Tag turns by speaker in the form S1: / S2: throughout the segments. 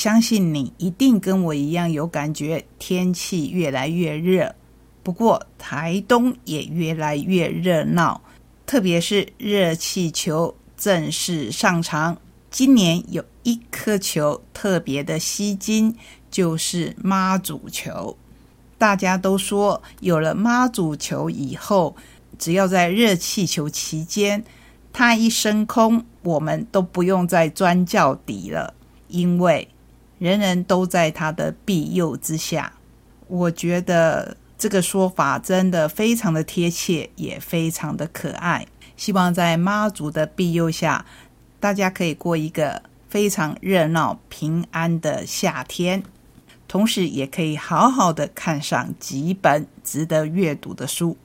S1: 相信你一定跟我一样有感觉，天气越来越热。不过台东也越来越热闹，特别是热气球正式上场。今年有一颗球特别的吸睛，就是妈祖球。大家都说，有了妈祖球以后，只要在热气球期间，它一升空，我们都不用再钻轿底了，因为人人都在他的庇佑之下。我觉得这个说法真的非常的贴切，也非常的可爱。希望在妈祖的庇佑下。大家可以过一个非常热闹、平安的夏天，同时也可以好好的看上几本值得阅读的书，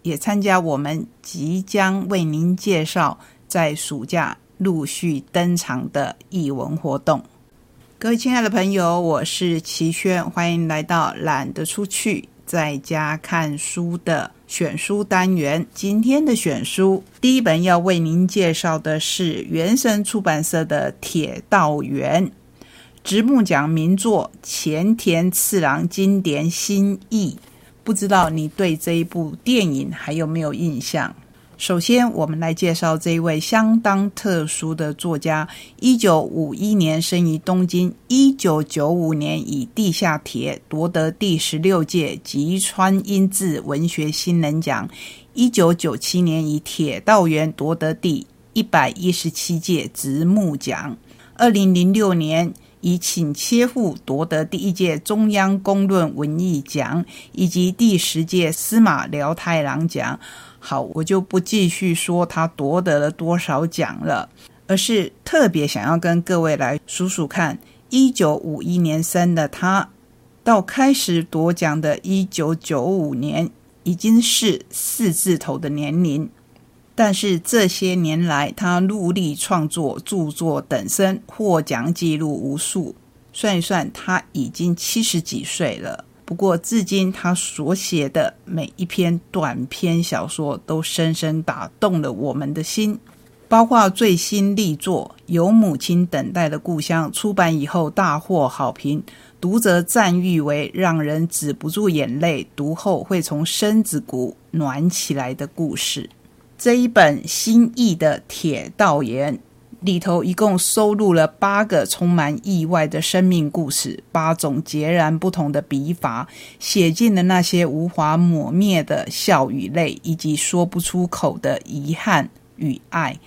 S1: 也参加我们即将为您介绍在暑假陆续登场的译文活动。各位亲爱的朋友，我是齐轩，欢迎来到懒得出去。在家看书的选书单元，今天的选书第一本要为您介绍的是原神出版社的《铁道员》，直木奖名作，前田次郎经典新译。不知道你对这一部电影还有没有印象？首先，我们来介绍这一位相当特殊的作家。一九五一年生于东京，一九九五年以《地下铁》夺得第十六届吉川英治文学新人奖，一九九七年以《铁道员》夺得第一百一十七届直木奖，二零零六年以《请切腹》夺得第一届中央公论文艺奖，以及第十届司马辽太郎奖。好，我就不继续说他夺得了多少奖了，而是特别想要跟各位来数数看，一九五一年生的他，到开始夺奖的一九九五年，已经是四字头的年龄。但是这些年来，他努力创作、著作等身，获奖记录无数。算一算，他已经七十几岁了。不过，至今他所写的每一篇短篇小说都深深打动了我们的心，包括最新力作《有母亲等待的故乡》出版以后大获好评，读者赞誉为让人止不住眼泪，读后会从身子骨暖起来的故事。这一本新译的《铁道员》。里头一共收录了八个充满意外的生命故事，八种截然不同的笔法，写尽了那些无法抹灭的笑与泪，以及说不出口的遗憾与爱。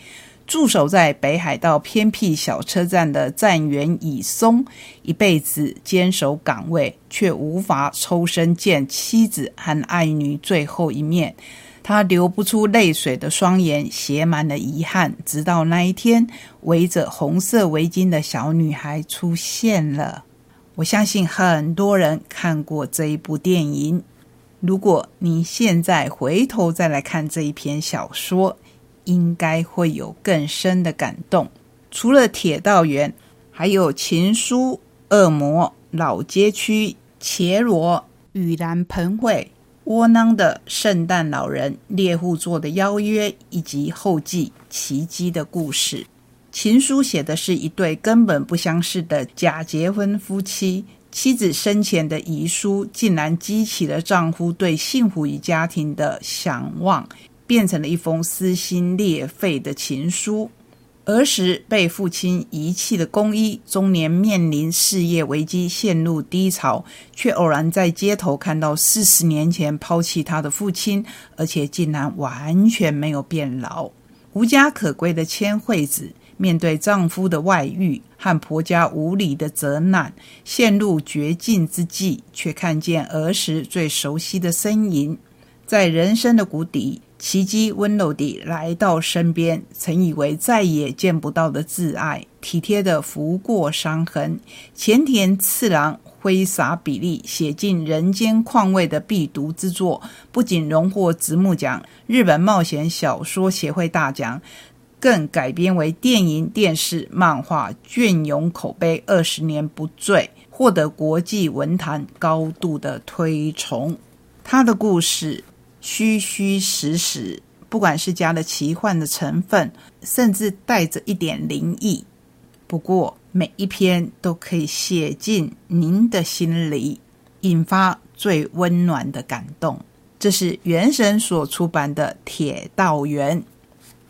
S1: 驻守在北海道偏僻小车站的站员乙松，一辈子坚守岗位，却无法抽身见妻子和爱女最后一面。他流不出泪水的双眼写满了遗憾，直到那一天，围着红色围巾的小女孩出现了。我相信很多人看过这一部电影。如果你现在回头再来看这一篇小说，应该会有更深的感动。除了铁道员，还有情书、恶魔、老街区、茄罗、雨兰盆会。窝囊的圣诞老人、猎户座的邀约以及后继奇迹的故事。情书写的是一对根本不相识的假结婚夫妻，妻子生前的遗书竟然激起了丈夫对幸福与家庭的向往，变成了一封撕心裂肺的情书。儿时被父亲遗弃的工衣，中年面临事业危机，陷入低潮，却偶然在街头看到四十年前抛弃他的父亲，而且竟然完全没有变老。无家可归的千惠子，面对丈夫的外遇和婆家无理的责难，陷入绝境之际，却看见儿时最熟悉的身影。在人生的谷底，奇迹温柔地来到身边，曾以为再也见不到的挚爱，体贴地拂过伤痕，前田次郎挥洒笔力写进人间况味的必读之作，不仅荣获直木奖、日本冒险小说协会大奖。更改编为电影、电视、漫画，隽永口碑二十年不坠，获得国际文坛高度的推崇。他的故事虚虚实实，不管是加了奇幻的成分，甚至带着一点灵异，不过每一篇都可以写进您的心里，引发最温暖的感动。这是原神所出版的《铁道员》。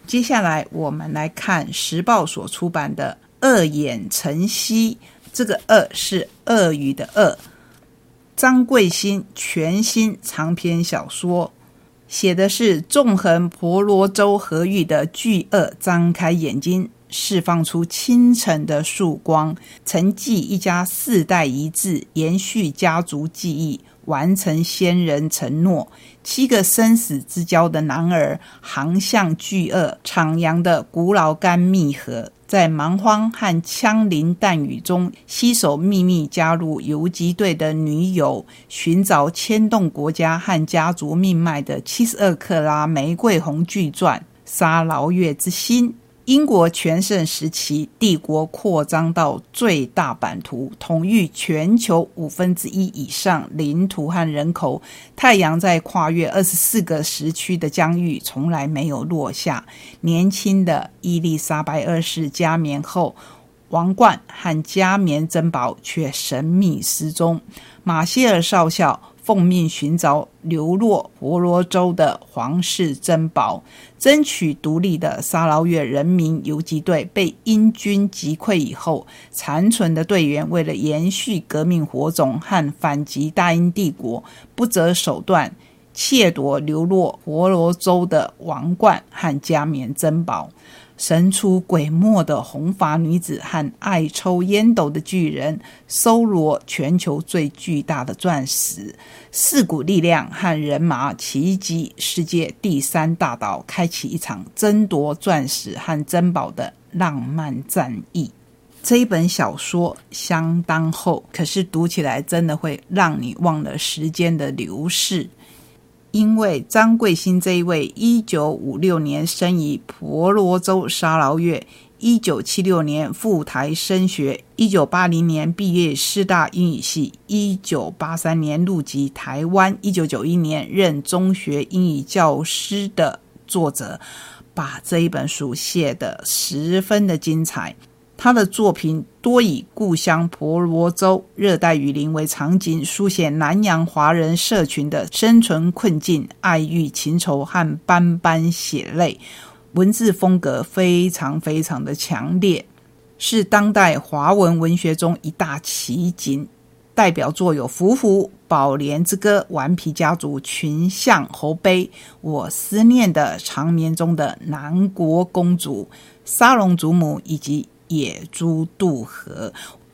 S1: 接下来，我们来看时报所出版的《恶眼晨曦》，这个“恶”是鳄鱼的“恶”。张贵兴全新长篇小说，写的是纵横婆罗洲河域的巨鳄张开眼睛，释放出清晨的曙光，承继一家四代一致，延续家族记忆。完成先人承诺，七个生死之交的男儿航向巨鳄徜徉的古老干密河，在蛮荒和枪林弹雨中携手秘密加入游击队的女友，寻找牵动国家和家族命脉的七十二克拉玫瑰红巨钻沙劳越之心。英国全盛时期，帝国扩张到最大版图，统御全球五分之一以上领土和人口。太阳在跨越二十四个时区的疆域，从来没有落下。年轻的伊丽莎白二世加冕后，王冠和加冕珍宝却神秘失踪。马歇尔少校。奉命寻找流落婆罗洲的皇室珍宝，争取独立的沙捞越人民游击队被英军击溃以后，残存的队员为了延续革命火种和反击大英帝国，不择手段窃夺流落婆罗洲的王冠和加冕珍宝。神出鬼没的红发女子和爱抽烟斗的巨人，搜罗全球最巨大的钻石。四股力量和人马齐集世界第三大岛，开启一场争夺钻石和珍宝的浪漫战役。这一本小说相当厚，可是读起来真的会让你忘了时间的流逝。因为张贵兴这一位，一九五六年生于婆罗洲沙劳越，一九七六年赴台升学，一九八零年毕业师大英语系，一九八三年入籍台湾，一九九一年任中学英语教师的作者，把这一本书写得十分的精彩。他的作品多以故乡婆罗洲热带雨林为场景，书写南洋华人社群的生存困境、爱欲情仇和斑斑血泪，文字风格非常非常的强烈，是当代华文文学中一大奇景。代表作有《伏伏》《宝莲之歌》《顽皮家族》《群像猴悲》《我思念的长眠中的南国公主》《沙龙祖母》以及。野猪渡河，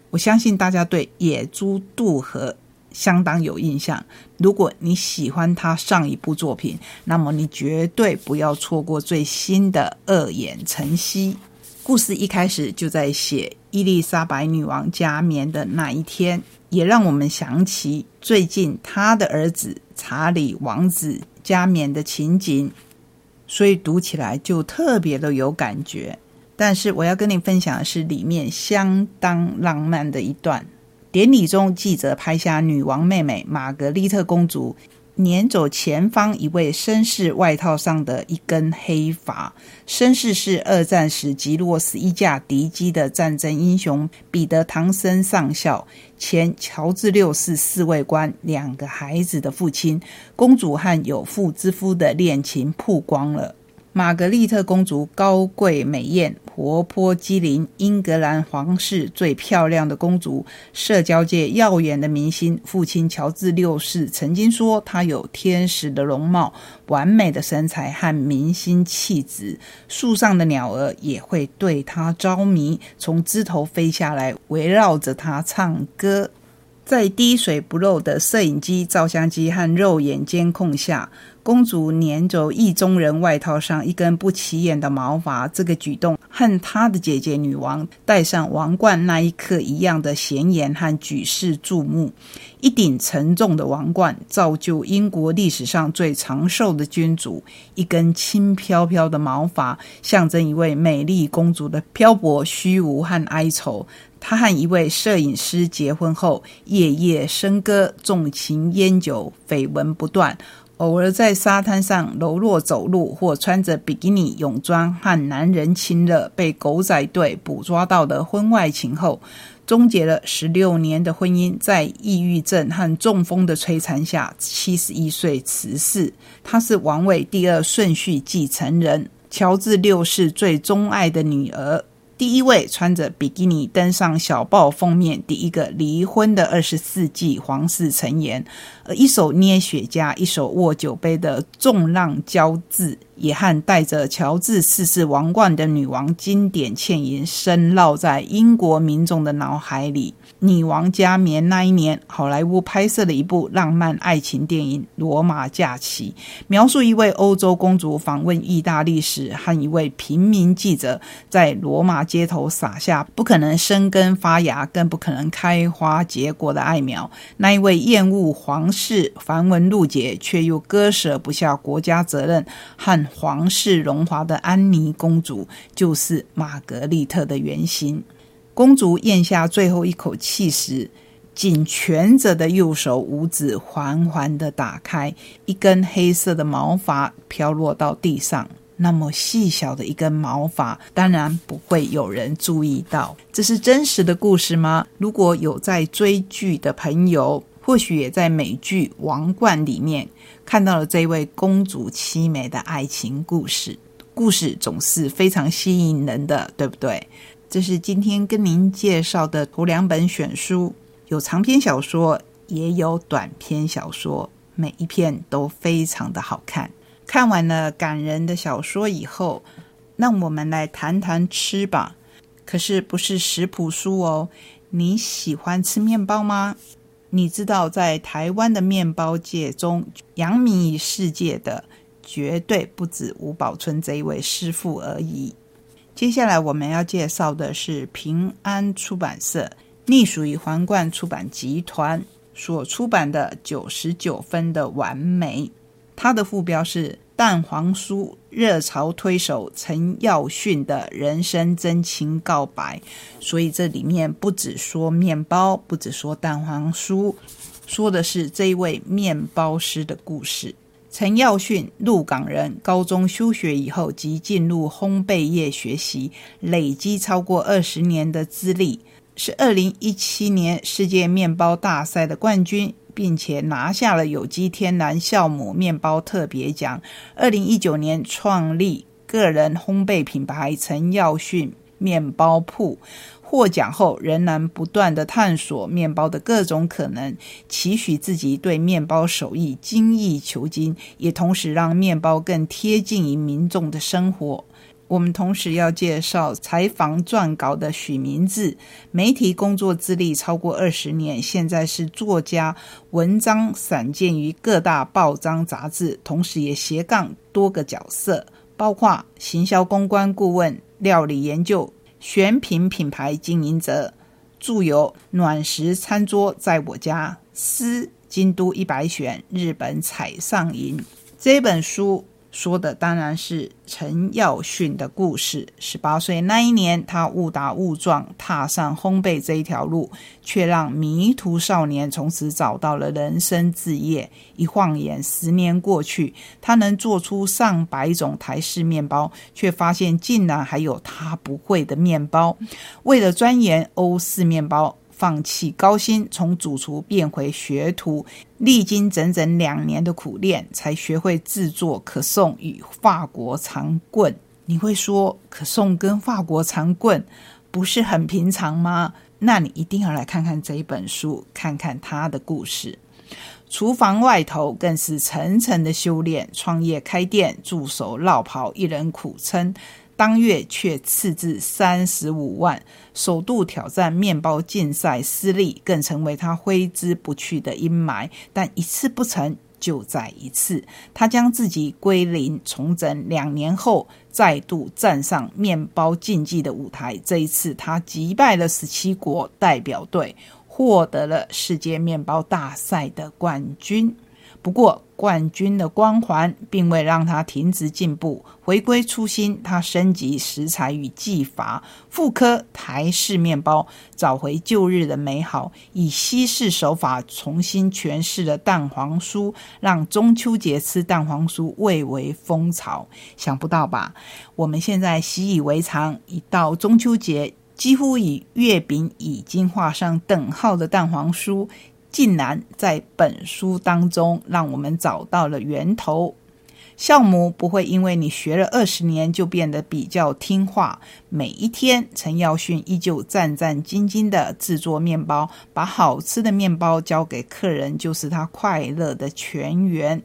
S1: 我相信大家对野猪渡河相当有印象。如果你喜欢他上一部作品，那么你绝对不要错过最新的《二眼晨曦》。故事一开始就在写伊丽莎白女王加冕的那一天，也让我们想起最近他的儿子查理王子加冕的情景，所以读起来就特别的有感觉。但是我要跟你分享的是里面相当浪漫的一段。典礼中，记者拍下女王妹妹玛格丽特公主撵走前方一位绅士外套上的一根黑发。绅士是二战时击落死一架敌机的战争英雄彼得·唐森上校，前乔治六世侍卫官，两个孩子的父亲。公主和有妇之夫的恋情曝光了。玛格丽特公主高贵美艳、活泼机灵，英格兰皇室最漂亮的公主，社交界耀眼的明星。父亲乔治六世曾经说，她有天使的容貌、完美的身材和明星气质。树上的鸟儿也会对她着迷，从枝头飞下来，围绕着她唱歌。在滴水不漏的摄影机、照相机和肉眼监控下，公主粘着意中人外套上一根不起眼的毛发。这个举动和她的姐姐女王戴上王冠那一刻一样的显眼和举世注目。一顶沉重的王冠造就英国历史上最长寿的君主；一根轻飘飘的毛发象征一位美丽公主的漂泊、虚无和哀愁。她和一位摄影师结婚后，夜夜笙歌，纵情烟酒，绯闻不断。偶尔在沙滩上柔弱走路，或穿着比基尼泳装和男人亲热，被狗仔队捕捉到的婚外情后，终结了十六年的婚姻。在抑郁症和中风的摧残下，七十一岁辞世。她是王位第二顺序继承人，乔治六世最钟爱的女儿。第一位穿着比基尼登上小报封面，第一个离婚的二十世纪皇室成员，而一手捏雪茄，一手握酒杯的重浪交织。也和带着乔治四世王冠的女王经典倩影深烙在英国民众的脑海里。女王加冕那一年，好莱坞拍摄了一部浪漫爱情电影《罗马假期》，描述一位欧洲公主访问意大利时，和一位平民记者在罗马街头撒下不可能生根发芽、更不可能开花结果的爱苗。那一位厌恶皇室繁文缛节，却又割舍不下国家责任和。皇室荣华的安妮公主就是玛格丽特的原型。公主咽下最后一口气时，紧蜷着的右手五指缓缓的打开，一根黑色的毛发飘落到地上。那么细小的一根毛发，当然不会有人注意到。这是真实的故事吗？如果有在追剧的朋友，或许也在美剧《王冠》里面。看到了这位公主凄美的爱情故事，故事总是非常吸引人的，对不对？这是今天跟您介绍的头两本选书，有长篇小说，也有短篇小说，每一篇都非常的好看。看完了感人的小说以后，让我们来谈谈吃吧。可是不是食谱书哦。你喜欢吃面包吗？你知道，在台湾的面包界中，扬名于世界的绝对不止吴宝春这一位师傅而已。接下来我们要介绍的是平安出版社，隶属于皇冠出版集团所出版的九十九分的完美。它的副标是。蛋黄酥热潮推手陈耀迅的人生真情告白，所以这里面不只说面包，不只说蛋黄酥，说的是这一位面包师的故事。陈耀训，鹿港人，高中休学以后即进入烘焙业学习，累积超过二十年的资历，是二零一七年世界面包大赛的冠军。并且拿下了有机天然酵母面包特别奖。二零一九年创立个人烘焙品牌陈耀训面包铺，获奖后仍然不断的探索面包的各种可能，期许自己对面包手艺精益求精，也同时让面包更贴近于民众的生活。我们同时要介绍采访撰稿的许明志，媒体工作资历超过二十年，现在是作家，文章散见于各大报章杂志，同时也斜杠多个角色，包括行销公关顾问、料理研究、选品品牌经营者，著有《暖食餐桌在我家》《诗京都一百选》《日本彩上银》这本书。说的当然是陈耀迅的故事。十八岁那一年，他误打误撞踏上烘焙这一条路，却让迷途少年从此找到了人生志业。一晃眼，十年过去，他能做出上百种台式面包，却发现竟然还有他不会的面包。为了钻研欧式面包。放弃高薪，从主厨变回学徒，历经整整两年的苦练，才学会制作可颂与法国长棍。你会说，可颂跟法国长棍不是很平常吗？那你一定要来看看这一本书，看看他的故事。厨房外头更是层层的修炼，创业开店，助手落跑，一人苦撑。当月却赤字三十五万，首度挑战面包竞赛失利，更成为他挥之不去的阴霾。但一次不成就再一次，他将自己归零重整，两年后再度站上面包竞技的舞台。这一次，他击败了十七国代表队，获得了世界面包大赛的冠军。不过，冠军的光环并未让他停止进步，回归初心。他升级食材与技法，复刻台式面包，找回旧日的美好，以西式手法重新诠释了蛋黄酥，让中秋节吃蛋黄酥蔚为风潮。想不到吧？我们现在习以为常，一到中秋节，几乎与月饼已经画上等号的蛋黄酥。竟然在本书当中让我们找到了源头。酵母不会因为你学了二十年就变得比较听话。每一天，陈耀迅依旧战战兢兢的制作面包，把好吃的面包交给客人，就是他快乐的泉源。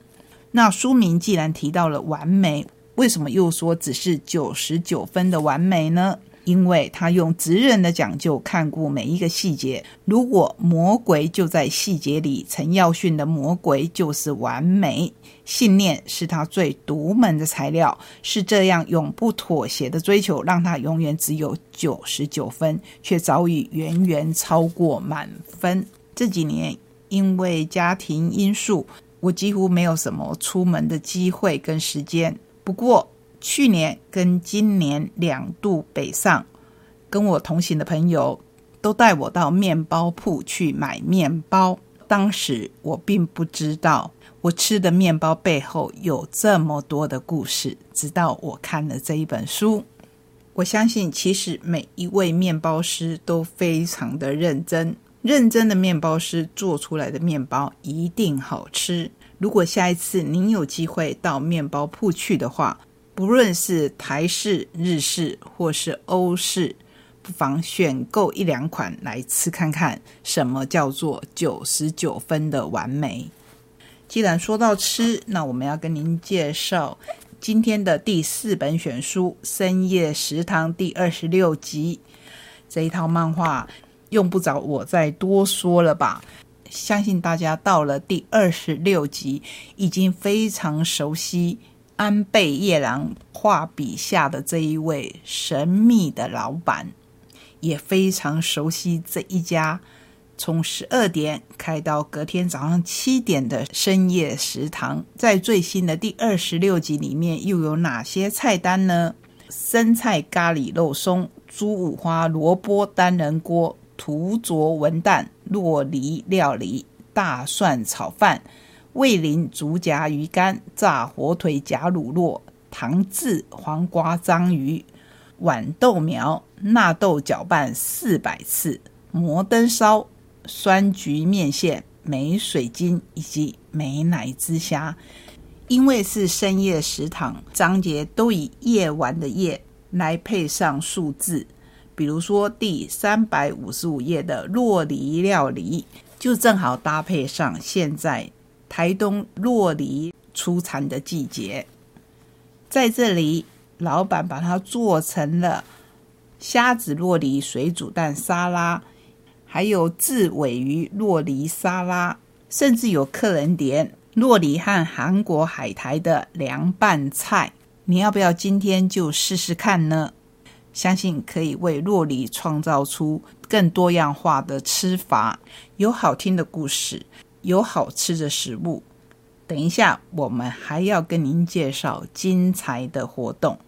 S1: 那书名既然提到了完美，为什么又说只是九十九分的完美呢？因为他用直人的讲究看顾每一个细节。如果魔鬼就在细节里，陈耀迅的魔鬼就是完美。信念是他最独门的材料，是这样永不妥协的追求，让他永远只有九十九分，却早已远远超过满分。这几年因为家庭因素，我几乎没有什么出门的机会跟时间。不过，去年跟今年两度北上，跟我同行的朋友都带我到面包铺去买面包。当时我并不知道，我吃的面包背后有这么多的故事。直到我看了这一本书，我相信其实每一位面包师都非常的认真，认真的面包师做出来的面包一定好吃。如果下一次您有机会到面包铺去的话，不论是台式、日式或是欧式，不妨选购一两款来吃看看，什么叫做九十九分的完美。既然说到吃，那我们要跟您介绍今天的第四本选书《深夜食堂》第二十六集。这一套漫画用不着我再多说了吧？相信大家到了第二十六集已经非常熟悉。安倍夜郎画笔下的这一位神秘的老板，也非常熟悉这一家从十二点开到隔天早上七点的深夜食堂。在最新的第二十六集里面，又有哪些菜单呢？生菜咖喱肉松、猪五花萝卜单人锅、土佐文旦洛梨料理、大蒜炒饭。味淋竹夹鱼干、炸火腿夹乳酪、糖渍黄瓜章鱼、豌豆苗、纳豆搅拌四百次、摩登烧、酸菊面线、梅水晶以及美乃滋虾。因为是深夜食堂，章节都以夜晚的夜来配上数字，比如说第三百五十五页的洛梨料理，就正好搭配上现在。台东洛梨出产的季节，在这里，老板把它做成了虾子洛梨水煮蛋沙拉，还有自尾鱼洛梨沙拉，甚至有客人点洛梨和韩国海苔的凉拌菜。你要不要今天就试试看呢？相信可以为洛梨创造出更多样化的吃法，有好听的故事。有好吃的食物，等一下我们还要跟您介绍精彩的活动。